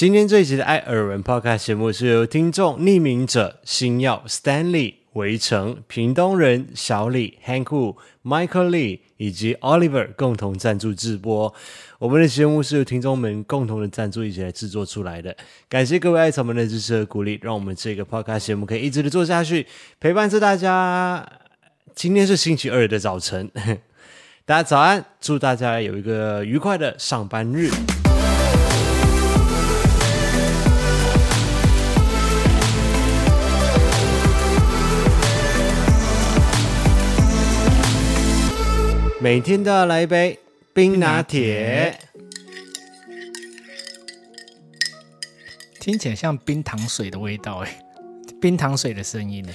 今天这一集的爱尔文 Podcast 节目是由听众匿名者星耀 Stanley、围城、屏东人小李、Hank、Michael Lee 以及 Oliver 共同赞助制播。我们的节目是由听众们共同的赞助一起来制作出来的。感谢各位爱草们的支持和鼓励，让我们这个 Podcast 节目可以一直的做下去，陪伴着大家。今天是星期二的早晨。大家早安，祝大家有一个愉快的上班日。每天都要来一杯冰拿铁，听起来像冰糖水的味道哎，冰糖水的声音呢？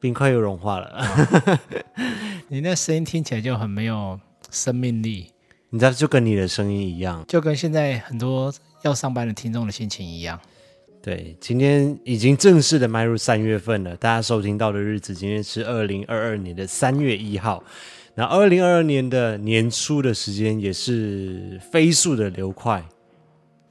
冰块又融化了。哦 你那声音听起来就很没有生命力，你知道，就跟你的声音一样，就跟现在很多要上班的听众的心情一样。对，今天已经正式的迈入三月份了，大家收听到的日子，今天是二零二二年的三月一号。那二零二二年的年初的时间也是飞速的流快，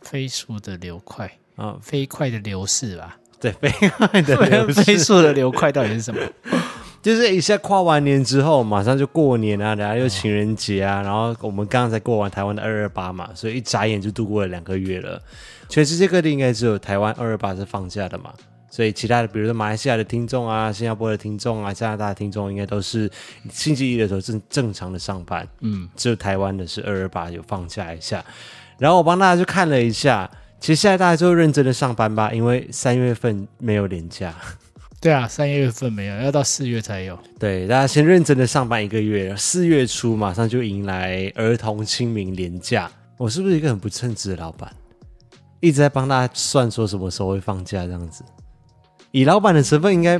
飞速的流快啊，飞快的流逝吧？对，飞快的流逝，飞速的流快到底是什么？就是一下跨完年之后，马上就过年啊，然后又情人节啊，然后我们刚刚才过完台湾的二二八嘛，所以一眨眼就度过了两个月了。全世界各地应该只有台湾二二八是放假的嘛，所以其他的，比如说马来西亚的听众啊、新加坡的听众啊、加拿大的听众，应该都是星期一的时候正正常的上班。嗯，只有台湾的是二二八有放假一下。然后我帮大家去看了一下，其实现在大家就认真的上班吧，因为三月份没有年假。对啊，三月份没有，要到四月才有。对，大家先认真的上班一个月，四月初马上就迎来儿童清明年假。我是不是一个很不称职的老板？一直在帮大家算说什么时候会放假这样子。以老板的身份，应该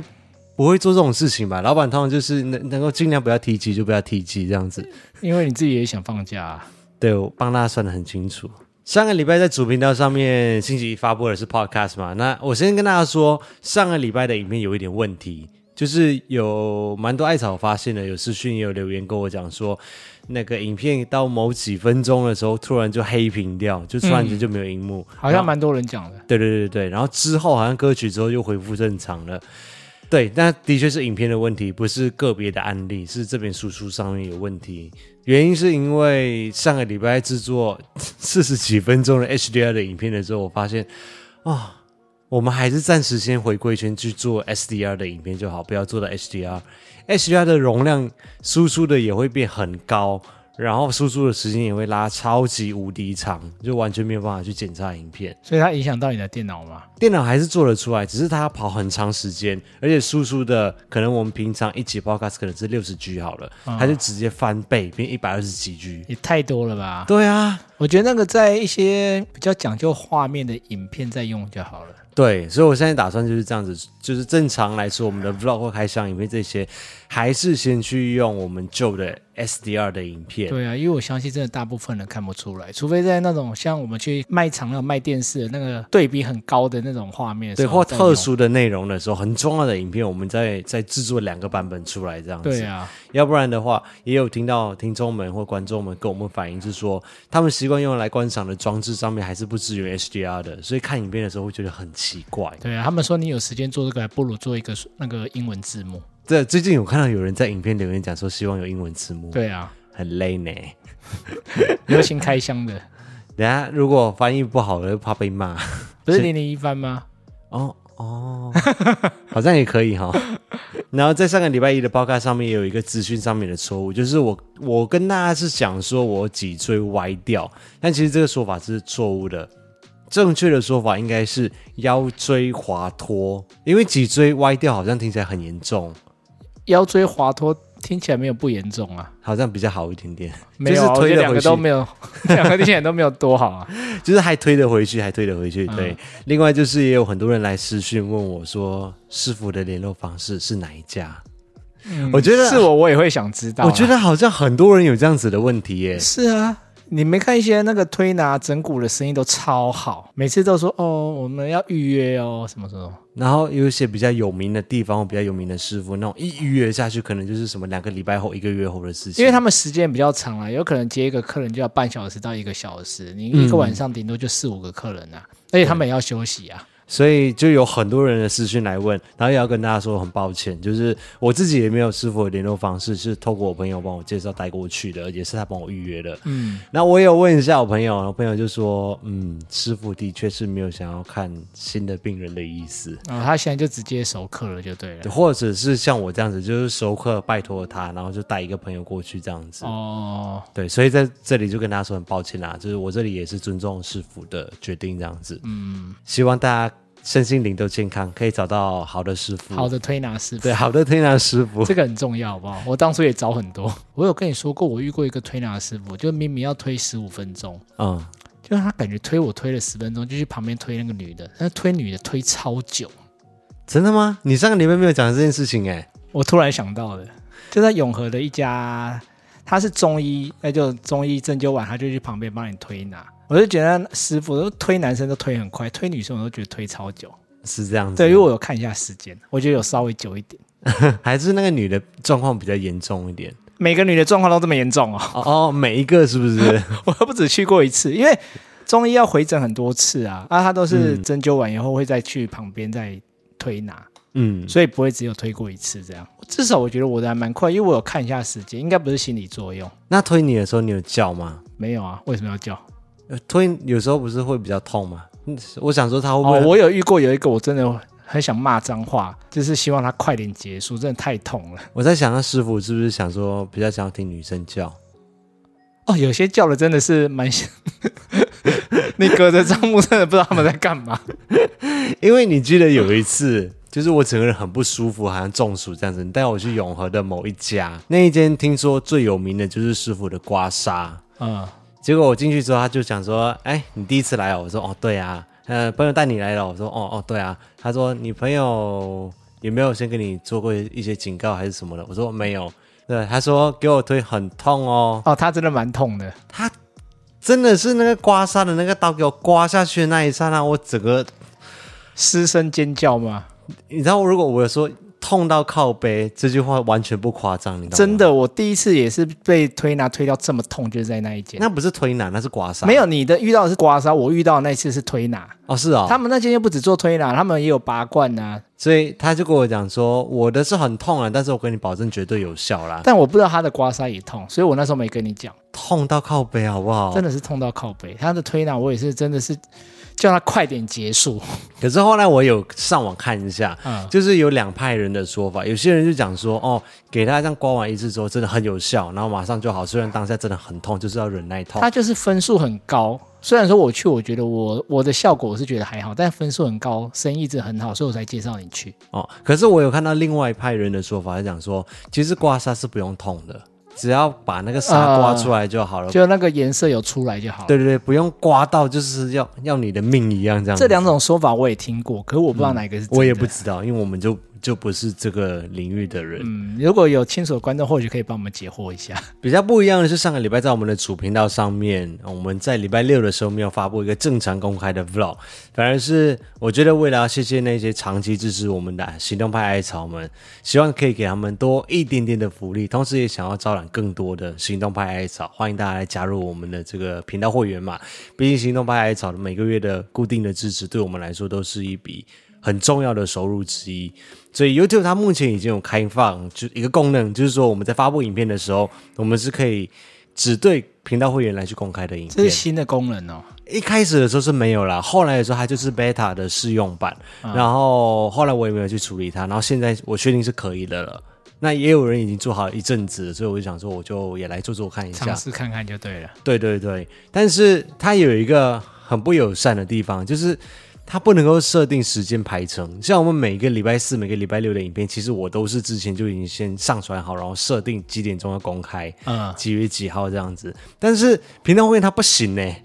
不会做这种事情吧？老板通常就是能能够尽量不要提及就不要提及这样子。因为你自己也想放假啊。对，我帮大家算的很清楚。上个礼拜在主频道上面，星期一发布的是 Podcast 嘛？那我先跟大家说，上个礼拜的影片有一点问题，就是有蛮多艾草发现的，有私讯也有留言跟我讲说，那个影片到某几分钟的时候，突然就黑屏掉，就突然间就没有荧幕，嗯、好像蛮多人讲的。对对对对，然后之后好像歌曲之后又恢复正常了。对，那的确是影片的问题，不是个别的案例，是这边输出上面有问题。原因是因为上个礼拜制作四十几分钟的 HDR 的影片的时候，我发现，啊、哦，我们还是暂时先回归圈去做 SDR 的影片就好，不要做到 HDR。HDR 的容量输出的也会变很高。然后输出的时间也会拉超级无敌长，就完全没有办法去检查影片，所以它影响到你的电脑吗？电脑还是做得出来，只是它要跑很长时间，而且输出的可能我们平常一集 podcast 可能是六十 G 好了，哦、它就直接翻倍变一百二十几 G，也太多了吧？对啊，我觉得那个在一些比较讲究画面的影片在用就好了。对，所以我现在打算就是这样子，就是正常来说，我们的 vlog 或开箱影片这些，还是先去用我们旧的 SDR 的影片。对啊，因为我相信真的大部分人看不出来，除非在那种像我们去卖场那种卖电视的那个对比很高的那种画面，对，或特殊的内容的时候，很重要的影片，我们再再制作两个版本出来这样子。对啊，要不然的话，也有听到听众们或观众们跟我们反映，是说他们习惯用来观赏的装置上面还是不支援 HDR 的，所以看影片的时候会觉得很。奇怪，对啊，他们说你有时间做这个，还不如做一个那个英文字幕。对，最近有看到有人在影片留言讲说，希望有英文字幕。对啊，很累呢，流行开箱的。等下如果翻译不好了，又怕被骂。不是 零零一翻吗？哦哦，好像也可以哈。然后在上个礼拜一的报告上面也有一个资讯上面的错误，就是我我跟大家是讲说我脊椎歪掉，但其实这个说法是错误的。正确的说法应该是腰椎滑脱，因为脊椎歪掉好像听起来很严重。腰椎滑脱听起来没有不严重啊，好像比较好一点点。没有，就是推的两个都没有，两个听起来都没有多好啊，就是还推得回去，还推得回去。对，嗯、另外就是也有很多人来私讯问我说，师傅的联络方式是哪一家？嗯、我觉得是我，我也会想知道、啊。我觉得好像很多人有这样子的问题耶。是啊。你没看一些那个推拿整骨的生意都超好，每次都说哦，我们要预约哦，什么什么。然后有一些比较有名的地方，比较有名的师傅，那种一预约下去，可能就是什么两个礼拜后、一个月后的事情。因为他们时间比较长啊，有可能接一个客人就要半小时到一个小时，你一个晚上顶多就四五个客人啊，嗯、而且他们也要休息啊。所以就有很多人的私讯来问，然后也要跟大家说很抱歉，就是我自己也没有师傅的联络方式，是透过我朋友帮我介绍带过去的，也是他帮我预约的。嗯，那我有问一下我朋友，我朋友就说，嗯，师傅的确是没有想要看新的病人的意思。哦，他现在就直接熟客了，就对了。或者是像我这样子，就是熟客拜托他，然后就带一个朋友过去这样子。哦，对，所以在这里就跟大家说很抱歉啦，就是我这里也是尊重师傅的决定这样子。嗯，希望大家。身心灵都健康，可以找到好的师傅，好的推拿师傅，对，好的推拿师傅，这个很重要，好不好？我当初也找很多，我有跟你说过，我遇过一个推拿师傅，就明明要推十五分钟，嗯，就他感觉推我推了十分钟，就去旁边推那个女的，那推女的推超久，真的吗？你上个礼拜没有讲这件事情哎，我突然想到的，就在永和的一家，他是中医，那就中医针灸完，他就去旁边帮你推拿。我就觉得师傅都推男生都推很快，推女生我都觉得推超久，是这样子。对，因为我有看一下时间，我觉得有稍微久一点，还是那个女的状况比较严重一点。每个女的状况都这么严重哦？哦，每一个是不是？我不止去过一次，因为中医要回诊很多次啊，啊，他都是针灸完以后会再去旁边再推拿，嗯，所以不会只有推过一次这样。至少我觉得我的还蛮快，因为我有看一下时间，应该不是心理作用。那推你的时候你有叫吗？没有啊，为什么要叫？推有时候不是会比较痛吗？我想说他会不会？哦，我有遇过有一个，我真的很想骂脏话，就是希望他快点结束，真的太痛了。我在想，他师傅是不是想说比较想要听女生叫？哦，有些叫的真的是蛮像。你隔着帐幕真的不知道他们在干嘛。因为你记得有一次，就是我整个人很不舒服，好像中暑这样子，你带我去永和的某一家，那一间听说最有名的就是师傅的刮痧，嗯。结果我进去之后，他就讲说：“哎，你第一次来哦？”我说：“哦，对啊。”呃，朋友带你来了。我说：“哦哦，对啊。”他说：“你朋友有没有先跟你做过一些警告还是什么的？”我说：“没有。”对，他说：“给我推很痛哦。”哦，他真的蛮痛的。他真的是那个刮痧的那个刀给我刮下去的那一刹那，我整个失声尖叫嘛？你知道，如果我说。痛到靠背，这句话完全不夸张，你知道吗？真的，我第一次也是被推拿推到这么痛，就是在那一间。那不是推拿，那是刮痧。没有，你的遇到的是刮痧，我遇到的那一次是推拿。哦，是哦。他们那间又不止做推拿，他们也有拔罐呐、啊。所以他就跟我讲说，我的是很痛啊，但是我跟你保证绝对有效啦。但我不知道他的刮痧也痛，所以我那时候没跟你讲。痛到靠背，好不好？真的是痛到靠背。他的推拿我也是真的是。叫他快点结束。可是后来我有上网看一下，嗯，就是有两派人的说法。有些人就讲说，哦，给他这样刮完一次之后，真的很有效，然后马上就好。虽然当下真的很痛，就是要忍耐痛。他就是分数很高。虽然说我去，我觉得我我的效果我是觉得还好，但分数很高，生意一直很好，所以我才介绍你去。哦，可是我有看到另外一派人的说法，他讲说，其实刮痧是不用痛的。只要把那个沙刮出来就好了，呃、就那个颜色有出来就好了。对对对，不用刮到，就是要要你的命一样这样。这两种说法我也听过，可是我不知道哪个是真的。我也不知道，因为我们就。就不是这个领域的人。嗯，如果有亲属的观众，或许可以帮我们解惑一下。比较不一样的是，上个礼拜在我们的主频道上面，我们在礼拜六的时候没有发布一个正常公开的 vlog，反而是我觉得为了要谢谢那些长期支持我们的行动派艾草们，希望可以给他们多一点点的福利，同时也想要招揽更多的行动派艾草，欢迎大家来加入我们的这个频道会员嘛。毕竟行动派艾草的每个月的固定的支持，对我们来说都是一笔很重要的收入之一。所以 YouTube 它目前已经有开放，就一个功能，就是说我们在发布影片的时候，我们是可以只对频道会员来去公开的影片。这是新的功能哦。一开始的时候是没有啦，后来的时候它就是 Beta 的试用版，嗯、然后后来我也没有去处理它，然后现在我确定是可以的了。那也有人已经做好一阵子，所以我就想说，我就也来做做看一下，尝试看看就对了。对对对，但是它有一个很不友善的地方，就是。它不能够设定时间排程，像我们每个礼拜四、每个礼拜六的影片，其实我都是之前就已经先上传好，然后设定几点钟要公开，嗯，几月几号这样子。但是频道会员它不行呢，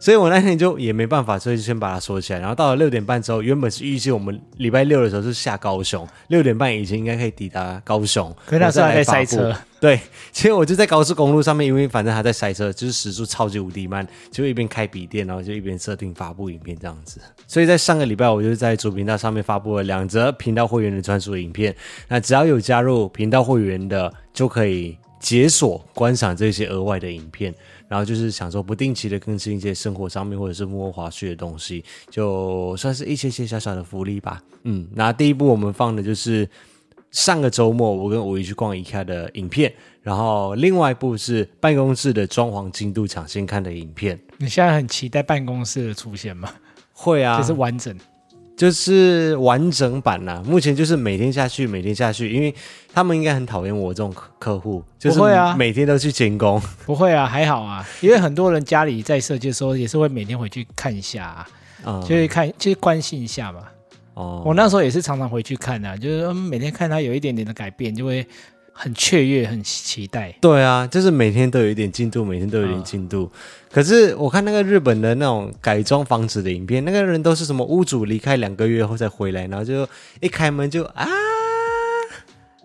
所以我那天就也没办法，所以就先把它锁起来。然后到了六点半之后，原本是预计我们礼拜六的时候是下高雄，六点半以前应该可以抵达高雄。可是那时候还在塞车。对，其实我就在高速公路上面，因为反正还在塞车，就是时速超级无敌慢，就一边开笔电，然后就一边设定发布影片这样子。所以在上个礼拜，我就在主频道上面发布了两则频道会员的专属影片。那只要有加入频道会员的，就可以解锁观赏这些额外的影片。然后就是想说不定期的更新一些生活上面或者是幕后花絮的东西，就算是一些些小小的福利吧。嗯，那第一部我们放的就是上个周末我跟五一去逛 IKEA 的影片，然后另外一部是办公室的装潢进度抢先看的影片。你现在很期待办公室的出现吗？会啊，就是完整。就是完整版啦、啊，目前就是每天下去，每天下去，因为他们应该很讨厌我这种客户，就是每天都去监工。不会啊，还好啊，因为很多人家里在设计的时候也是会每天回去看一下、啊，嗯、就会看，就是关心一下嘛。哦，我那时候也是常常回去看啊，就是每天看他有一点点的改变，就会。很雀跃，很期待。对啊，就是每天都有一点进度，每天都有一点进度。哦、可是我看那个日本的那种改装房子的影片，那个人都是什么屋主离开两个月后再回来，然后就一开门就啊，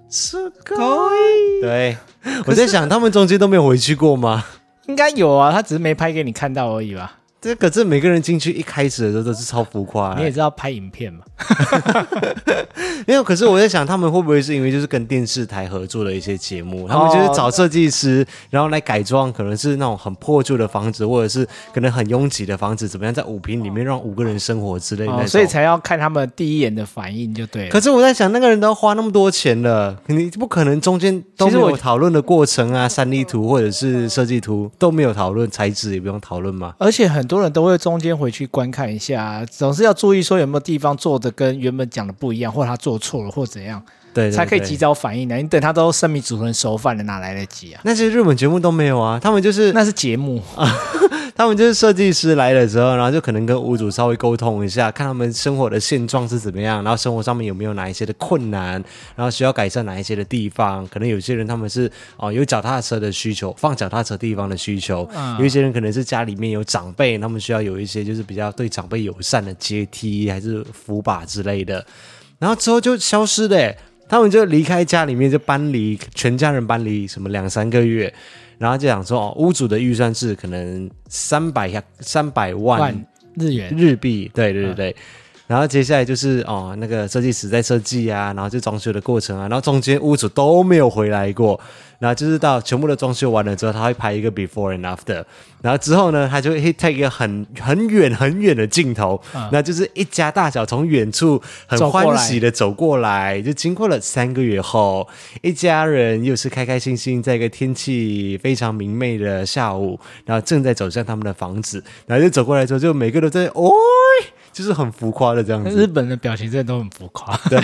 是可以。对，我在想他们中间都没有回去过吗？应该有啊，他只是没拍给你看到而已吧。这可是每个人进去一开始的时候都是超浮夸、欸。你也知道拍影片嘛？没有，可是我在想，他们会不会是因为就是跟电视台合作的一些节目，他们就是找设计师，然后来改装，可能是那种很破旧的房子，或者是可能很拥挤的房子，怎么样在五平里面让五个人生活之类的、哦，所以才要看他们第一眼的反应就对了。可是我在想，那个人都要花那么多钱了，你不可能中间都没有讨论的过程啊，三 D 图或者是设计图都没有讨论，材质也不用讨论嘛？而且很多。很多人都会中间回去观看一下，总是要注意说有没有地方做的跟原本讲的不一样，或者他做错了，或怎样，对，对，对，才可以及早反应的。你等他都生米煮成熟饭了，哪来得及啊？那些日本节目都没有啊，他们就是那是节目啊。他们就是设计师来的时候，然后就可能跟屋主稍微沟通一下，看他们生活的现状是怎么样，然后生活上面有没有哪一些的困难，然后需要改善哪一些的地方。可能有些人他们是哦有脚踏车的需求，放脚踏车地方的需求；嗯、有一些人可能是家里面有长辈，他们需要有一些就是比较对长辈友善的阶梯还是扶把之类的。然后之后就消失了，他们就离开家里面，就搬离全家人搬离什么两三个月。然后就想说，哦，屋主的预算是可能三百三百万日元日币，对对对对。嗯、然后接下来就是哦，那个设计师在设计啊，然后就装修的过程啊，然后中间屋主都没有回来过。然后就是到全部的装修完了之后，他会拍一个 before and after。然后之后呢，他就会 take 一个很很远很远的镜头，那、嗯、就是一家大小从远处很欢喜的走过来，就经过了三个月后，一家人又是开开心心，在一个天气非常明媚的下午，然后正在走向他们的房子，然后就走过来之后，就每个都在哦。就是很浮夸的这样子，日本的表情真的都很浮夸。对，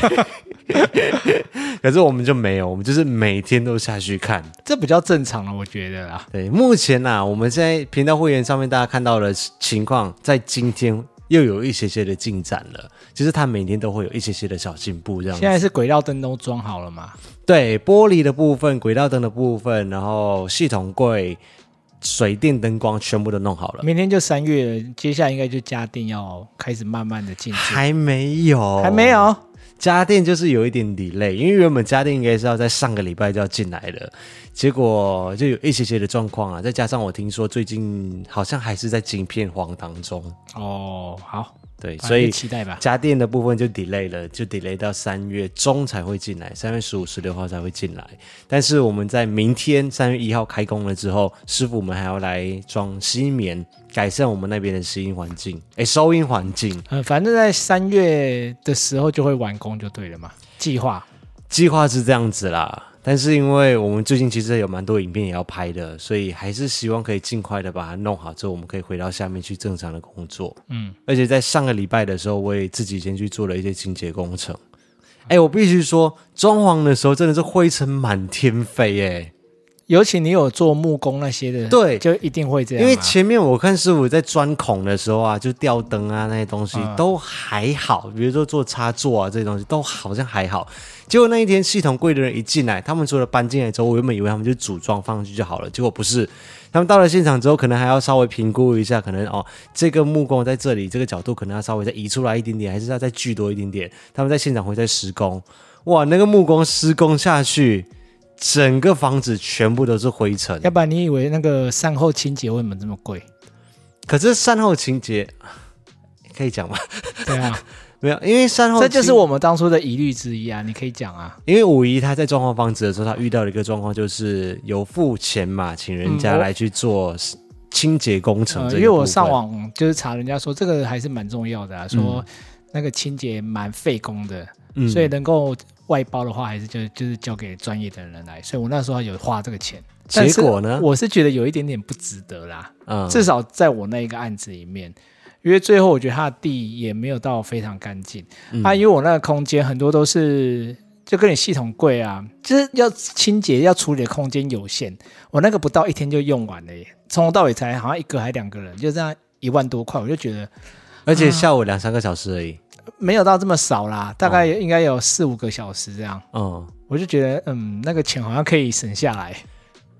可是我们就没有，我们就是每天都下去看，这比较正常了，我觉得啦。对，目前呐、啊，我们现在频道会员上面大家看到的情况，在今天又有一些些的进展了，就是它每天都会有一些些的小进步这样子。现在是轨道灯都装好了吗？对，玻璃的部分、轨道灯的部分，然后系统柜。水电灯光全部都弄好了，明天就三月，接下来应该就家电要开始慢慢的进去。还没有，还没有，家电就是有一点 delay，因为原本家电应该是要在上个礼拜就要进来的，结果就有一些些的状况啊，再加上我听说最近好像还是在晶片荒当中。哦，好。对，所以期待吧。家电的部分就 delay 了，就 delay 到三月中才会进来，三月十五、十六号才会进来。但是我们在明天三月一号开工了之后，师傅们还要来装吸棉，改善我们那边的吸音环境，哎，收音环境。嗯，反正在三月的时候就会完工就对了嘛。计划，计划是这样子啦。但是因为我们最近其实有蛮多影片也要拍的，所以还是希望可以尽快的把它弄好之后，我们可以回到下面去正常的工作。嗯，而且在上个礼拜的时候，我也自己先去做了一些清洁工程。哎、嗯，我必须说，装潢的时候真的是灰尘满天飞，哎，尤其你有做木工那些的，对，就一定会这样。因为前面我看师傅在钻孔的时候啊，就吊灯啊那些东西都还好，比如说做插座啊这些东西都好像还好。结果那一天系统柜的人一进来，他们除了搬进来之后，我原本以为他们就组装放上去就好了，结果不是。他们到了现场之后，可能还要稍微评估一下，可能哦这个木工在这里这个角度可能要稍微再移出来一点点，还是要再锯多一点点。他们在现场会再施工，哇，那个木工施工下去。整个房子全部都是灰尘，要不然你以为那个善后清洁为什么这么贵？可是善后清洁可以讲吗？对啊，没有，因为善后这就是我们当初的疑虑之一啊。你可以讲啊，因为五姨她在装潢房子的时候，他遇到了一个状况，就是有付钱嘛，请人家来去做清洁工程。因为我上网就是查人家说这个还是蛮重要的啊，说那个清洁蛮费工的，嗯，所以能够。外包的话，还是就就是交给专业的人来，所以我那时候有花这个钱。结果呢？我是觉得有一点点不值得啦。嗯，至少在我那一个案子里面，因为最后我觉得他的地也没有到非常干净。嗯、啊，因为我那个空间很多都是就跟你系统柜啊，就是要清洁要处理的空间有限。我那个不到一天就用完了耶，从头到尾才好像一个还两个人，就这样一万多块，我就觉得，而且下午两三个小时而已。没有到这么少啦，大概应该有四五个小时这样。嗯，我就觉得，嗯，那个钱好像可以省下来。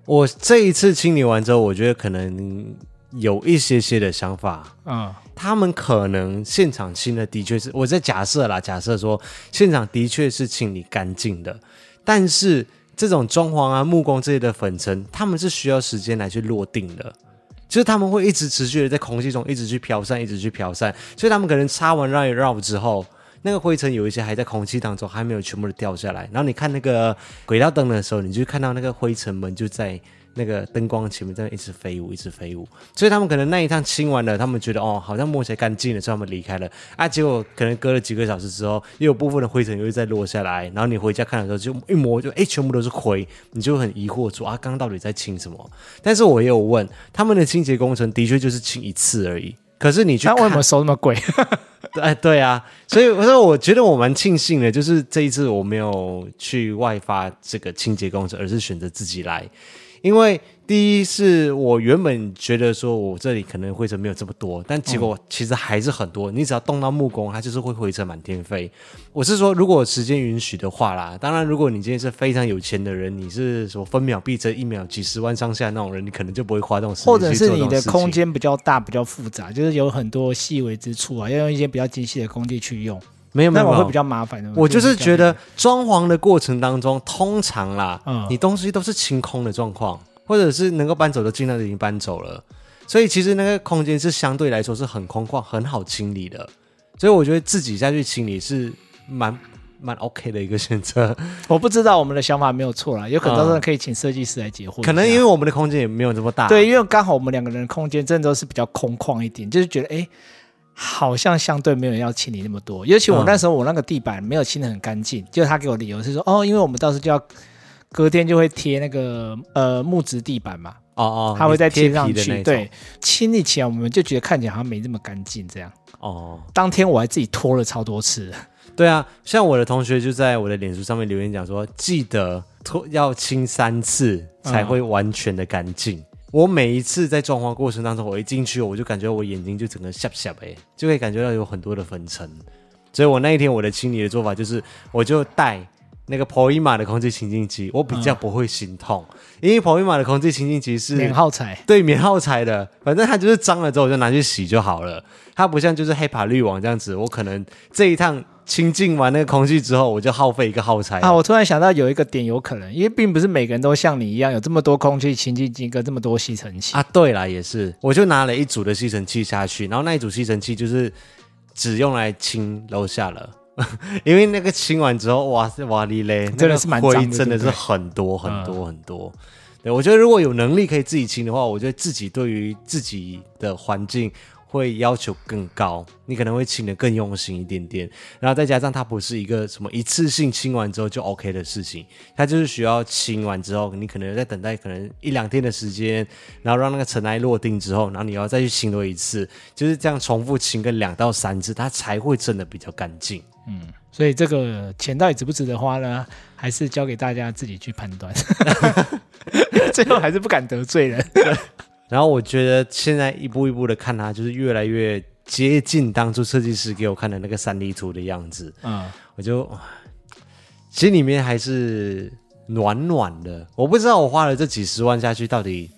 我这一次清理完之后，我觉得可能有一些些的想法。嗯，他们可能现场清的的确是，我在假设啦，假设说现场的确是清理干净的，但是这种装潢啊、木工这些的粉尘，他们是需要时间来去落定的。就是他们会一直持续的在空气中一直去飘散，一直去飘散，所以他们可能擦完绕一绕之后，那个灰尘有一些还在空气当中，还没有全部的掉下来。然后你看那个轨道灯的时候，你就看到那个灰尘们就在。那个灯光前面在那一直飞舞，一直飞舞，所以他们可能那一趟清完了，他们觉得哦，好像摸起来干净了，所以他们离开了。啊，结果可能隔了几个小时之后，又有部分的灰尘又会再落下来，然后你回家看的时候，就一摸就哎，全部都是灰，你就很疑惑说啊，刚刚到底在清什么？但是我也有问，他们的清洁工程的确就是清一次而已。可是你去那，为什么收那么贵？哎，对啊，所以我说我觉得我蛮庆幸的，就是这一次我没有去外发这个清洁工程，而是选择自己来。因为第一是我原本觉得说我这里可能灰尘没有这么多，但结果其实还是很多。你只要动到木工，它就是会灰尘满天飞。我是说，如果时间允许的话啦，当然，如果你今天是非常有钱的人，你是什么分秒必争，一秒几十万上下那种人，你可能就不会花这种时间。或者是你的空间比较大、比较复杂，就是有很多细微之处啊，要用一些比较精细的工具去用。没有没有，那我会比较麻烦的。我就是觉得装潢的过程当中，通常啦，嗯，你东西都是清空的状况。或者是能够搬走的，尽量已经搬走了，所以其实那个空间是相对来说是很空旷、很好清理的，所以我觉得自己再去清理是蛮蛮 OK 的一个选择。我不知道我们的想法没有错啦，有可能真的可以请设计师来解惑、嗯。可能因为我们的空间也没有这么大，对，因为刚好我们两个人的空间真的都是比较空旷一点，就是觉得哎，好像相对没有人要清理那么多。尤其我那时候我那个地板没有清的很干净，就他给我理由是说哦，因为我们到时候就要。隔天就会贴那个呃木质地板嘛，哦哦，他会再贴上去。对，清理起来我们就觉得看起来好像没那么干净这样。哦，当天我还自己拖了超多次。对啊，像我的同学就在我的脸书上面留言讲说，记得拖要清三次才会完全的干净。嗯、我每一次在装潢过程当中，我一进去我就感觉我眼睛就整个下下哎，就会感觉到有很多的粉尘。所以我那一天我的清理的做法就是，我就带。那个 Poima 的空气清净机，我比较不会心痛，嗯、因为 Poima 的空气清净机是免耗材，对，免耗材的，反正它就是脏了之后我就拿去洗就好了。它不像就是 HEPA 滤网这样子，我可能这一趟清净完那个空气之后，我就耗费一个耗材。啊，我突然想到有一个点有可能，因为并不是每个人都像你一样有这么多空气清净机跟这么多吸尘器啊。对啦，也是，我就拿了一组的吸尘器下去，然后那一组吸尘器就是只用来清楼下了。因为那个清完之后，哇塞哇哩嘞，真的是蛮灰真的是很多很多很多。对，我觉得如果有能力可以自己清的话，我觉得自己对于自己的环境会要求更高，你可能会清的更用心一点点。然后再加上它不是一个什么一次性清完之后就 OK 的事情，它就是需要清完之后，你可能在等待可能一两天的时间，然后让那个尘埃落定之后，然后你要再去清多一次，就是这样重复清个两到三次，它才会真的比较干净。嗯，所以这个钱到底值不值得花呢？还是交给大家自己去判断。最后还是不敢得罪人。然后我觉得现在一步一步的看它，就是越来越接近当初设计师给我看的那个三 D 图的样子。嗯，我就心里面还是暖暖的。我不知道我花了这几十万下去到底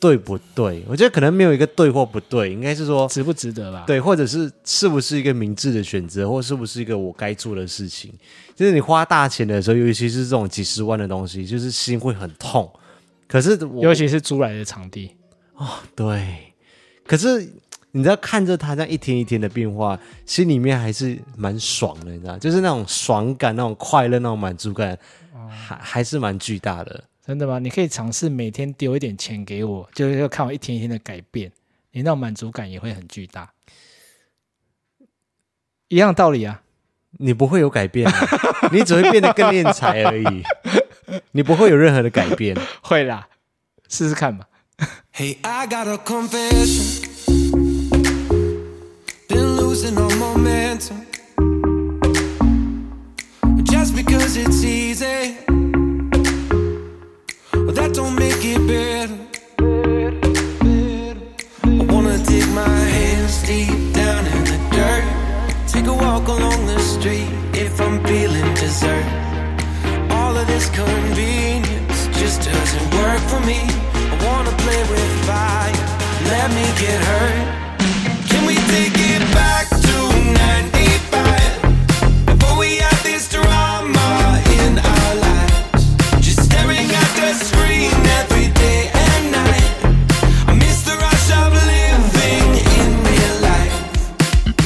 对不对？我觉得可能没有一个对或不对，应该是说值不值得吧？对，或者是是不是一个明智的选择，或是不是一个我该做的事情？就是你花大钱的时候，尤其是这种几十万的东西，就是心会很痛。可是，尤其是租来的场地。哦，对，可是你知道看着他这样一天一天的变化，心里面还是蛮爽的，你知道，就是那种爽感、那种快乐、那种满足感，哦、还还是蛮巨大的。真的吗？你可以尝试每天丢一点钱给我，就是要看我一天一天的改变，你那种满足感也会很巨大。一样道理啊，你不会有改变，你只会变得更敛财而已，你不会有任何的改变。会啦，试试看吧。Hey, I got a confession. Been losing all momentum. Just because it's easy, but that don't make it better. I wanna dig my hands deep down in the dirt. Take a walk along the street if I'm feeling dessert. All of this convenience just doesn't work for me wanna play with fire. Let me get hurt. Can we take it back to 95? Before we had this drama in our lives. Just staring at the screen every day and night. I miss the rush of living in real life.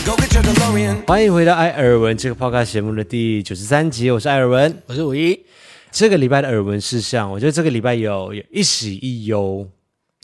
Go get your DeLorean. 欢迎回到艾尔文这个 podcast 节目的第九十三集，我是艾尔文，我是五一。 这个礼拜的耳闻事项，我觉得这个礼拜有有一喜一忧。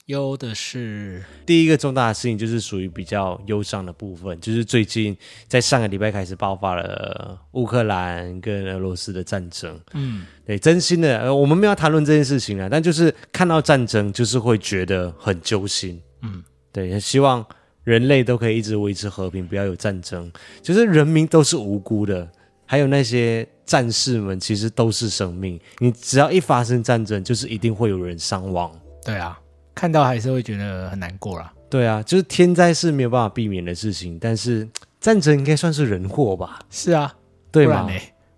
忧的是第一个重大的事情，就是属于比较忧伤的部分，就是最近在上个礼拜开始爆发了乌克兰跟俄罗斯的战争。嗯，对，真心的，呃，我们没有谈论这件事情啊，但就是看到战争，就是会觉得很揪心。嗯，对，希望人类都可以一直维持和平，不要有战争。就是人民都是无辜的，还有那些。战士们其实都是生命，你只要一发生战争，就是一定会有人伤亡。对啊，看到还是会觉得很难过啦。对啊，就是天灾是没有办法避免的事情，但是战争应该算是人祸吧？是啊，对吗？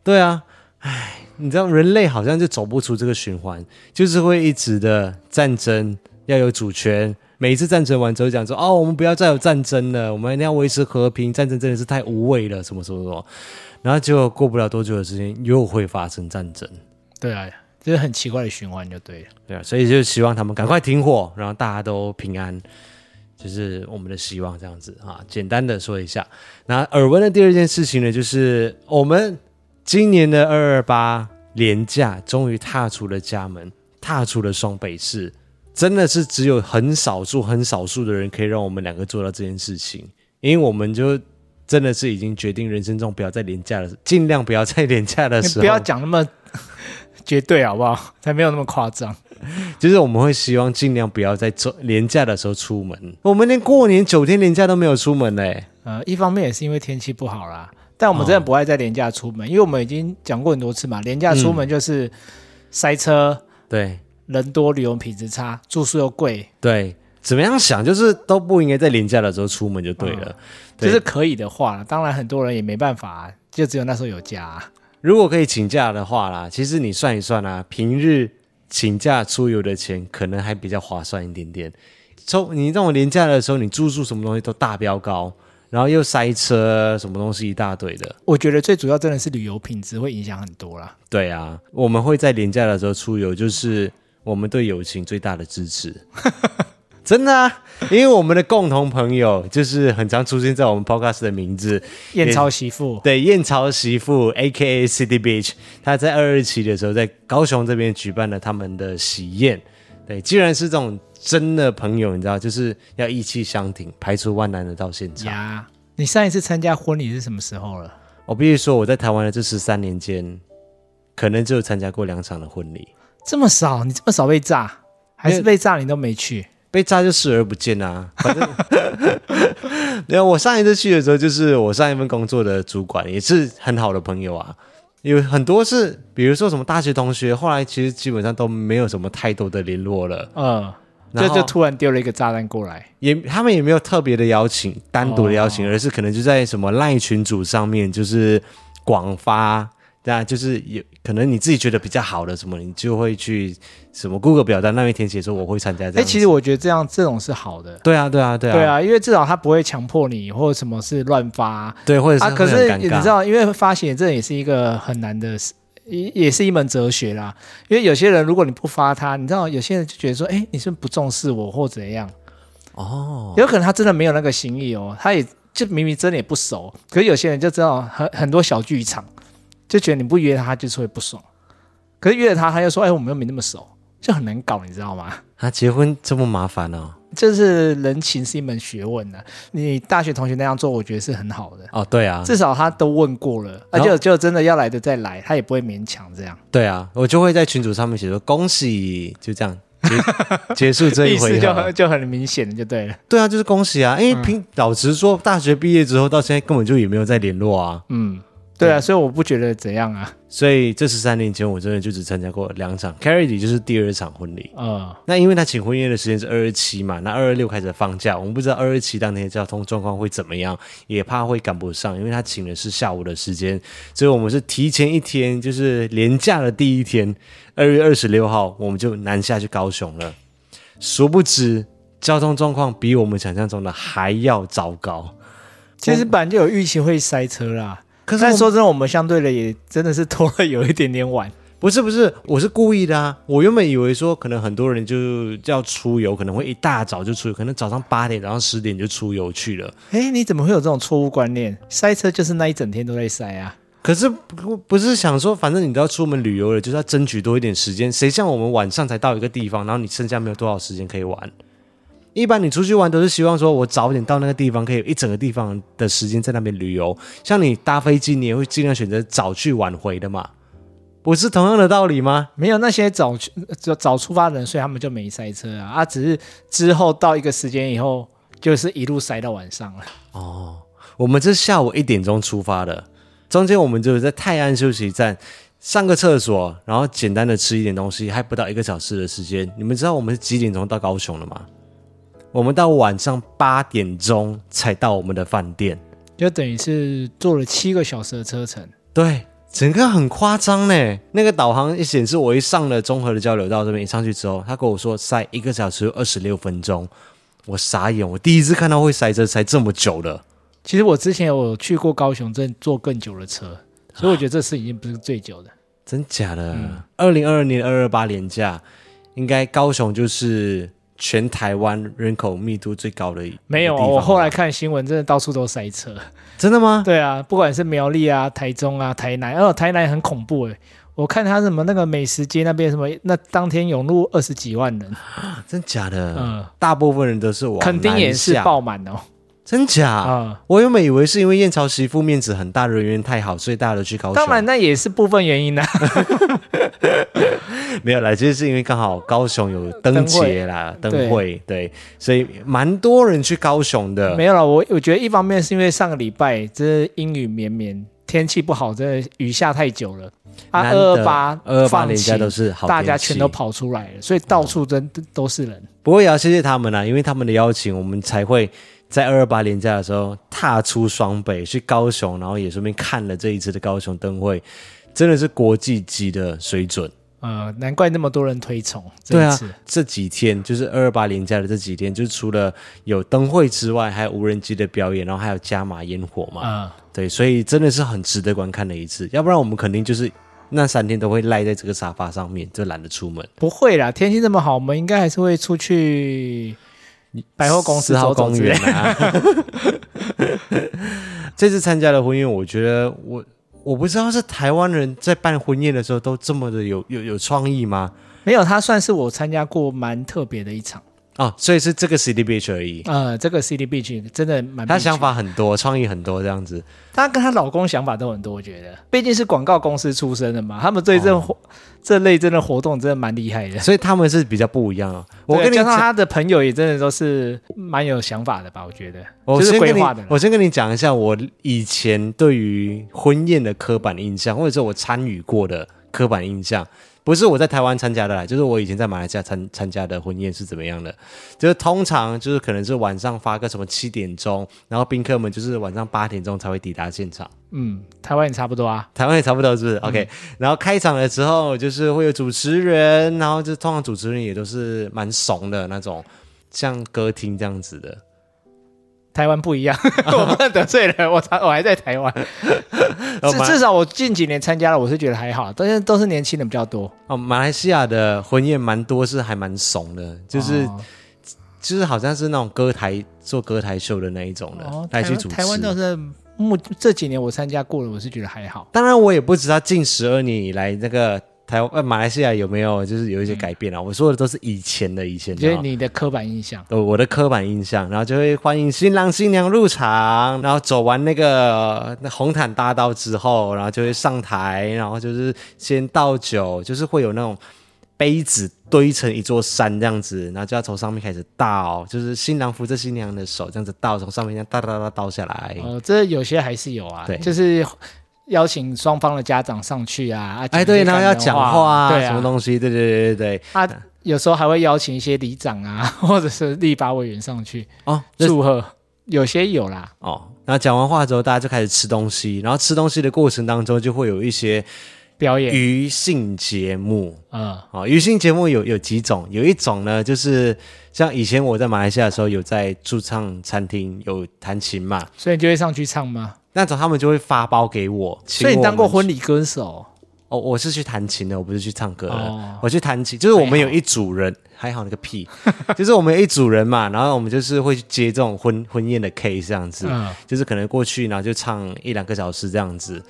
对啊，唉，你知道人类好像就走不出这个循环，就是会一直的战争，要有主权。每一次战争完之后讲说，哦，我们不要再有战争了，我们一定要维持和平，战争真的是太无谓了，什么什么什么。然后结果过不了多久的时间，又会发生战争。对啊，这是很奇怪的循环，就对了。对啊，所以就希望他们赶快停火，然后大家都平安，就是我们的希望。这样子啊，简单的说一下。那耳闻的第二件事情呢，就是我们今年的二二八连假终于踏出了家门，踏出了双北市。真的是只有很少数、很少数的人可以让我们两个做到这件事情，因为我们就。真的是已经决定人生中不要再廉价了，尽量不要再廉价的时候，不要讲那么 绝对好不好？才没有那么夸张。就是我们会希望尽量不要在周连假的时候出门。我们连过年九天廉价都没有出门嘞。呃，一方面也是因为天气不好啦，但我们真的不爱在廉价出门，哦、因为我们已经讲过很多次嘛，廉价出门就是塞车，嗯、对，人多，旅游品质差，住宿又贵，对。怎么样想，就是都不应该在连假的时候出门就对了。嗯、对就是可以的话，当然很多人也没办法，就只有那时候有假、啊。如果可以请假的话啦，其实你算一算啊，平日请假出游的钱可能还比较划算一点点。从你这种连假的时候，你住宿什么东西都大飙高，然后又塞车，什么东西一大堆的。我觉得最主要真的是旅游品质会影响很多啦。对啊，我们会在连假的时候出游，就是我们对友情最大的支持。真的啊，因为我们的共同朋友就是很常出现在我们 podcast 的名字燕巢媳妇，对，燕巢媳妇 A.K.A. City Beach，他在二二七的时候在高雄这边举办了他们的喜宴。对，既然是这种真的朋友，你知道，就是要意气相挺，排除万难的到现场。呀，你上一次参加婚礼是什么时候了？我必须说，我在台湾的这十三年间，可能只有参加过两场的婚礼。这么少？你这么少被炸，还是被炸你都没去？被炸就视而不见啊！反正，没有。我上一次去的时候，就是我上一份工作的主管，也是很好的朋友啊。有很多是，比如说什么大学同学，后来其实基本上都没有什么太多的联络了。嗯，就就突然丢了一个炸弹过来，也他们也没有特别的邀请，单独的邀请，哦、而是可能就在什么赖群组上面，就是广发。对啊，就是有可能你自己觉得比较好的什么，你就会去什么 Google 表单那边填写说我会参加这样。哎，其实我觉得这样这种是好的。对啊，对啊，对啊，对啊，因为至少他不会强迫你，或者什么是乱发。对，或者是啊，可是你知道，因为发行这也是一个很难的，也也是一门哲学啦。因为有些人如果你不发他，你知道有些人就觉得说，哎，你是不是不重视我或怎样？哦，有可能他真的没有那个心意哦，他也就明明真的也不熟，可是有些人就知道很很多小剧场。就觉得你不约他，他就是会不爽。可是约了他，他又说：“哎，我们又没那么熟，就很难搞，你知道吗？”啊结婚这么麻烦哦，就是人情是一门学问的。你大学同学那样做，我觉得是很好的哦。对啊，至少他都问过了，而且就真的要来的再来，他也不会勉强这样。对啊，我就会在群组上面写说：“恭喜！”就这样结 结束这一回合，就就很明显的就对了。对啊，就是恭喜啊！因为平老实说，大学毕业之后到现在根本就也没有再联络啊。嗯。对啊，所以我不觉得怎样啊。所以这十三年前，我真的就只参加过两场，Carrie 就是第二场婚礼。嗯，那因为他请婚宴的时间是二二七嘛，那二二六开始放假，我们不知道二二七当天交通状况会怎么样，也怕会赶不上，因为他请的是下午的时间，所以我们是提前一天，就是连假的第一天，二月二十六号，我们就南下去高雄了。殊不知交通状况比我们想象中的还要糟糕。其实本来就有预期会塞车啦。可是说真的，我们相对的也真的是拖了有一点点晚。不是不是，我是故意的啊！我原本以为说，可能很多人就要出游，可能会一大早就出游，可能早上八点、早上十点就出游去了。哎，你怎么会有这种错误观念？塞车就是那一整天都在塞啊！可是不不是想说，反正你都要出门旅游了，就是要争取多一点时间。谁像我们晚上才到一个地方，然后你剩下没有多少时间可以玩？一般你出去玩都是希望说，我早点到那个地方，可以有一整个地方的时间在那边旅游。像你搭飞机，你也会尽量选择早去晚回的嘛，不是同样的道理吗？没有那些早去早出发的人，所以他们就没塞车啊。啊，只是之后到一个时间以后，就是一路塞到晚上了。哦，我们这下午一点钟出发的，中间我们就是在泰安休息站上个厕所，然后简单的吃一点东西，还不到一个小时的时间。你们知道我们是几点钟到高雄的吗？我们到晚上八点钟才到我们的饭店，就等于是坐了七个小时的车程。对，整个很夸张呢。那个导航一显示，我一上了综合的交流道这边一上去之后，他跟我说塞一个小时二十六分钟，我傻眼，我第一次看到会塞车塞这么久的。其实我之前有去过高雄，真坐更久的车，所以我觉得这次已经不是最久的。啊、真假的？二零二二年二二八年假，应该高雄就是。全台湾人口密度最高的没有，我后来看新闻，真的到处都塞车。真的吗？对啊，不管是苗栗啊、台中啊、台南，哦，台南很恐怖诶。我看他什么那个美食街那边什么，那当天涌入二十几万人，真假的？嗯，大部分人都是往肯定也是爆满哦。真假？嗯，我原本以为是因为燕巢媳妇面子很大，人缘太好，所以大家都去高雄。当然，那也是部分原因啊。没有啦，其实是因为刚好高雄有灯节啦，灯会，对，所以蛮多人去高雄的。没有了，我我觉得一方面是因为上个礼拜这阴雨绵绵，天气不好，真的雨下太久了。啊，二二八二二八连假都是好，大家全都跑出来了，所以到处真都是人。不过也要谢谢他们啦，因为他们的邀请，我们才会。在二二八连假的时候，踏出双北去高雄，然后也顺便看了这一次的高雄灯会，真的是国际级的水准。呃，难怪那么多人推崇。对啊，这几天就是二二八连假的这几天，就是除了有灯会之外，还有无人机的表演，然后还有加码烟火嘛。嗯，对，所以真的是很值得观看的一次。要不然我们肯定就是那三天都会赖在这个沙发上面，就懒得出门。不会啦，天气这么好，我们应该还是会出去。百货公司走走、公园啊！这次参加的婚宴，我觉得我我不知道是台湾人在办婚宴的时候都这么的有有有创意吗？没有，它算是我参加过蛮特别的一场。哦，所以是这个 City Beach 而已。呃，这个 City Beach 真的蛮，她想法很多，创意很多这样子。她跟她老公想法都很多，我觉得，毕竟是广告公司出身的嘛，他们对这活、哦、这类真的活动真的蛮厉害的。所以他们是比较不一样啊。我跟你讲，他的朋友也真的都是蛮有想法的吧？我觉得，就是规划的。我先跟你讲一下，我以前对于婚宴的刻板印象，或者说我参与过的刻板印象。不是我在台湾参加的啦，就是我以前在马来西亚参参加的婚宴是怎么样的？就是通常就是可能是晚上发个什么七点钟，然后宾客们就是晚上八点钟才会抵达现场。嗯，台湾也差不多啊，台湾也差不多是不是、嗯、？OK，然后开场的时候就是会有主持人，然后就通常主持人也都是蛮怂的那种，像歌厅这样子的。台湾不一样，我不能得罪人。我我还在台湾，至至少我近几年参加了，我是觉得还好，但是都是年轻人比较多。哦，马来西亚的婚宴蛮多，是还蛮怂的，就是、哦、就是好像是那种歌台做歌台秀的那一种的，来、哦、去主持。台湾倒是目这几年我参加过了，我是觉得还好。当然，我也不知道近十二年以来那个。台湾、马来西亚有没有就是有一些改变啊？嗯、我说的都是以前的以前的，就是你的刻板印象。呃，我的刻板印象，然后就会欢迎新郎新娘入场，然后走完那个那红毯大道之后，然后就会上台，然后就是先倒酒，就是会有那种杯子堆成一座山这样子，然后就要从上面开始倒，就是新郎扶着新娘的手这样子倒，从上面这样倒倒倒倒下来。哦，这有些还是有啊，对，就是。邀请双方的家长上去啊！哎，对，然后要讲话啊，对啊，什么东西？对对对对对。啊，有时候还会邀请一些里长啊，或者是立法委员上去哦，祝贺。有些有啦。哦，然后讲完话之后，大家就开始吃东西，然后吃东西的过程当中，就会有一些表演、余兴节目。嗯，哦，余兴节目有有几种，有一种呢，就是像以前我在马来西亚的时候，有在驻唱餐厅有弹琴嘛，所以你就会上去唱吗？那种他们就会发包给我，我，所以你当过婚礼歌手？哦，我是去弹琴的，我不是去唱歌的。哦、我去弹琴，就是我们有一组人，还好，还好那个屁，就是我们有一组人嘛，然后我们就是会去接这种婚婚宴的 case 这样子，嗯、就是可能过去然后就唱一两个小时这样子，